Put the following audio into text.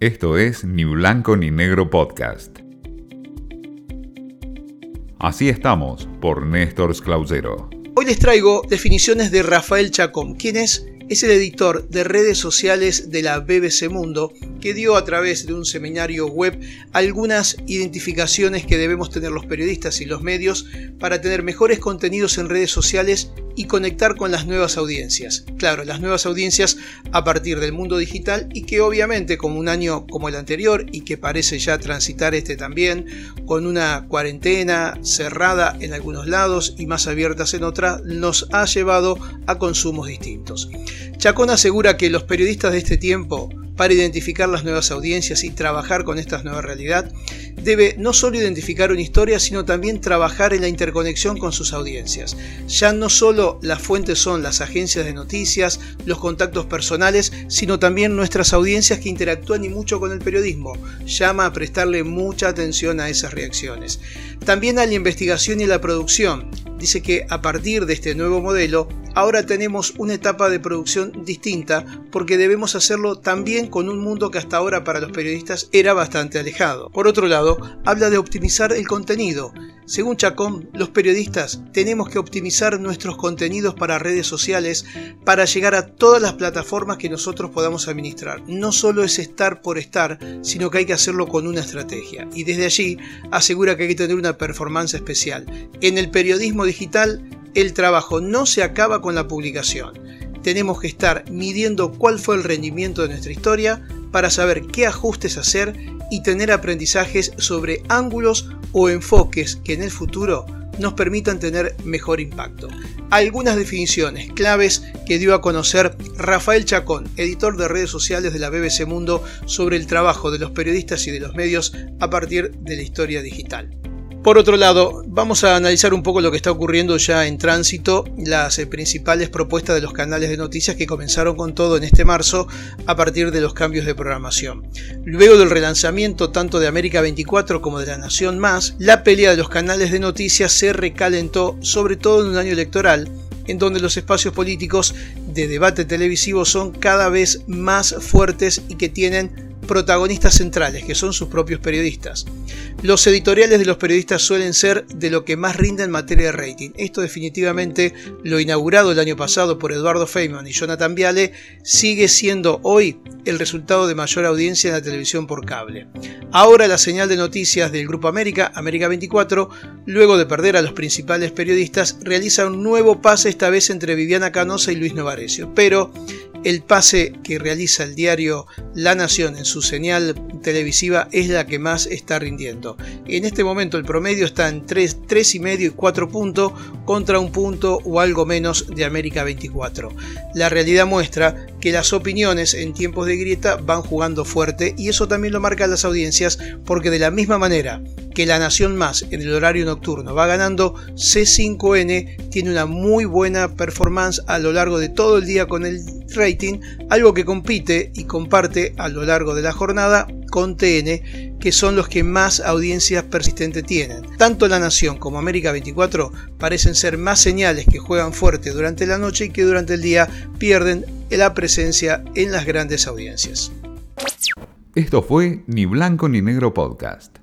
Esto es Ni Blanco ni Negro Podcast. Así estamos por Néstor Clausero. Hoy les traigo definiciones de Rafael Chacón, quien es es el editor de redes sociales de la BBC Mundo, que dio a través de un seminario web algunas identificaciones que debemos tener los periodistas y los medios para tener mejores contenidos en redes sociales y conectar con las nuevas audiencias. Claro, las nuevas audiencias a partir del mundo digital y que obviamente como un año como el anterior y que parece ya transitar este también, con una cuarentena cerrada en algunos lados y más abiertas en otras, nos ha llevado a consumos distintos. Chacón asegura que los periodistas de este tiempo, para identificar las nuevas audiencias y trabajar con esta nueva realidad, debe no solo identificar una historia, sino también trabajar en la interconexión con sus audiencias. Ya no solo las fuentes son las agencias de noticias, los contactos personales, sino también nuestras audiencias que interactúan y mucho con el periodismo. Llama a prestarle mucha atención a esas reacciones. También a la investigación y la producción. Dice que a partir de este nuevo modelo, ahora tenemos una etapa de producción distinta porque debemos hacerlo también con un mundo que hasta ahora para los periodistas era bastante alejado. Por otro lado, habla de optimizar el contenido. Según Chacón, los periodistas tenemos que optimizar nuestros contenidos para redes sociales para llegar a todas las plataformas que nosotros podamos administrar. No solo es estar por estar, sino que hay que hacerlo con una estrategia. Y desde allí asegura que hay que tener una performance especial. En el periodismo digital el trabajo no se acaba con la publicación. Tenemos que estar midiendo cuál fue el rendimiento de nuestra historia para saber qué ajustes hacer y tener aprendizajes sobre ángulos o enfoques que en el futuro nos permitan tener mejor impacto. Algunas definiciones claves que dio a conocer Rafael Chacón, editor de redes sociales de la BBC Mundo, sobre el trabajo de los periodistas y de los medios a partir de la historia digital. Por otro lado, vamos a analizar un poco lo que está ocurriendo ya en tránsito, las eh, principales propuestas de los canales de noticias que comenzaron con todo en este marzo a partir de los cambios de programación. Luego del relanzamiento tanto de América 24 como de La Nación Más, la pelea de los canales de noticias se recalentó, sobre todo en un año electoral, en donde los espacios políticos de debate televisivo son cada vez más fuertes y que tienen protagonistas centrales, que son sus propios periodistas. Los editoriales de los periodistas suelen ser de lo que más rinde en materia de rating. Esto definitivamente, lo inaugurado el año pasado por Eduardo Feynman y Jonathan Viale, sigue siendo hoy el resultado de mayor audiencia en la televisión por cable. Ahora la señal de noticias del Grupo América, América 24, luego de perder a los principales periodistas, realiza un nuevo pase esta vez entre Viviana Canosa y Luis Novarecio. Pero el pase que realiza el diario La Nación en su señal televisiva es la que más está rindiendo. En este momento el promedio está en 3, 3 y medio y 4 puntos contra un punto o algo menos de América 24. La realidad muestra que las opiniones en tiempos de grieta van jugando fuerte y eso también lo marcan las audiencias porque de la misma manera que La Nación Más en el horario nocturno va ganando, C5N tiene una muy buena performance a lo largo de todo el día con el rating, algo que compite y comparte a lo largo de la jornada con TN, que son los que más audiencias persistentes tienen. Tanto La Nación como América 24 parecen ser más señales que juegan fuerte durante la noche y que durante el día pierden la presencia en las grandes audiencias. Esto fue Ni Blanco ni Negro Podcast.